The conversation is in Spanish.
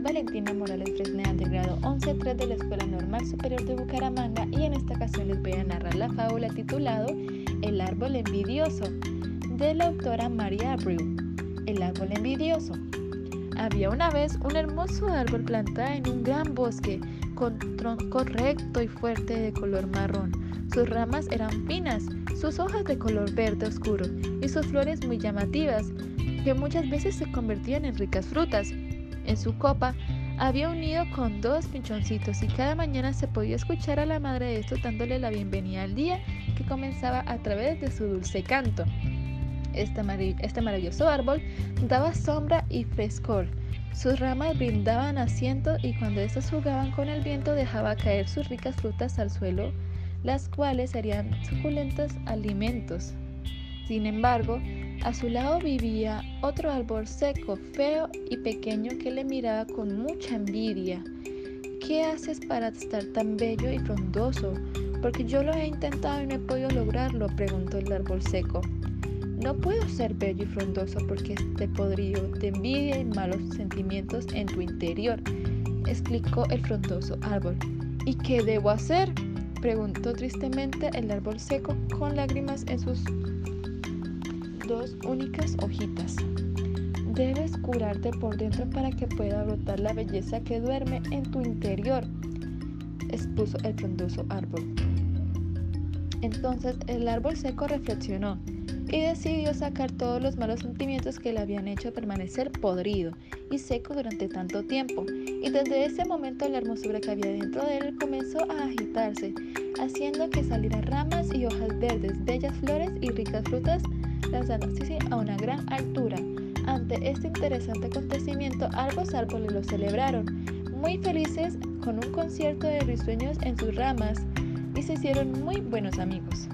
Valentina Morales Fresneda del grado 11-3 de la Escuela Normal Superior de Bucaramanga y en esta ocasión les voy a narrar la fábula titulado El árbol envidioso de la autora María Abreu. El árbol envidioso. Había una vez un hermoso árbol plantado en un gran bosque con tronco recto y fuerte de color marrón. Sus ramas eran finas, sus hojas de color verde oscuro y sus flores muy llamativas, que muchas veces se convertían en ricas frutas. En su copa había un nido con dos pinchoncitos y cada mañana se podía escuchar a la madre de estos dándole la bienvenida al día que comenzaba a través de su dulce canto. Este, este maravilloso árbol daba sombra y frescor. Sus ramas brindaban asiento y cuando estos jugaban con el viento dejaba caer sus ricas frutas al suelo, las cuales serían suculentos alimentos. Sin embargo, a su lado vivía otro árbol seco, feo y pequeño que le miraba con mucha envidia. ¿Qué haces para estar tan bello y frondoso? Porque yo lo he intentado y no he podido lograrlo, preguntó el árbol seco. No puedo ser bello y frondoso porque esté podrido de envidia y malos sentimientos en tu interior, explicó el frondoso árbol. ¿Y qué debo hacer? preguntó tristemente el árbol seco con lágrimas en sus dos únicas hojitas. Debes curarte por dentro para que pueda brotar la belleza que duerme en tu interior, expuso el frondoso árbol. Entonces el árbol seco reflexionó y decidió sacar todos los malos sentimientos que le habían hecho permanecer podrido y seco durante tanto tiempo. Y desde ese momento la hermosura que había dentro de él comenzó a agitarse, haciendo que salieran ramas y hojas verdes, bellas flores y ricas frutas lanzándose a una gran altura. Ante este interesante acontecimiento, ambos árboles lo celebraron, muy felices con un concierto de risueños en sus ramas, y se hicieron muy buenos amigos.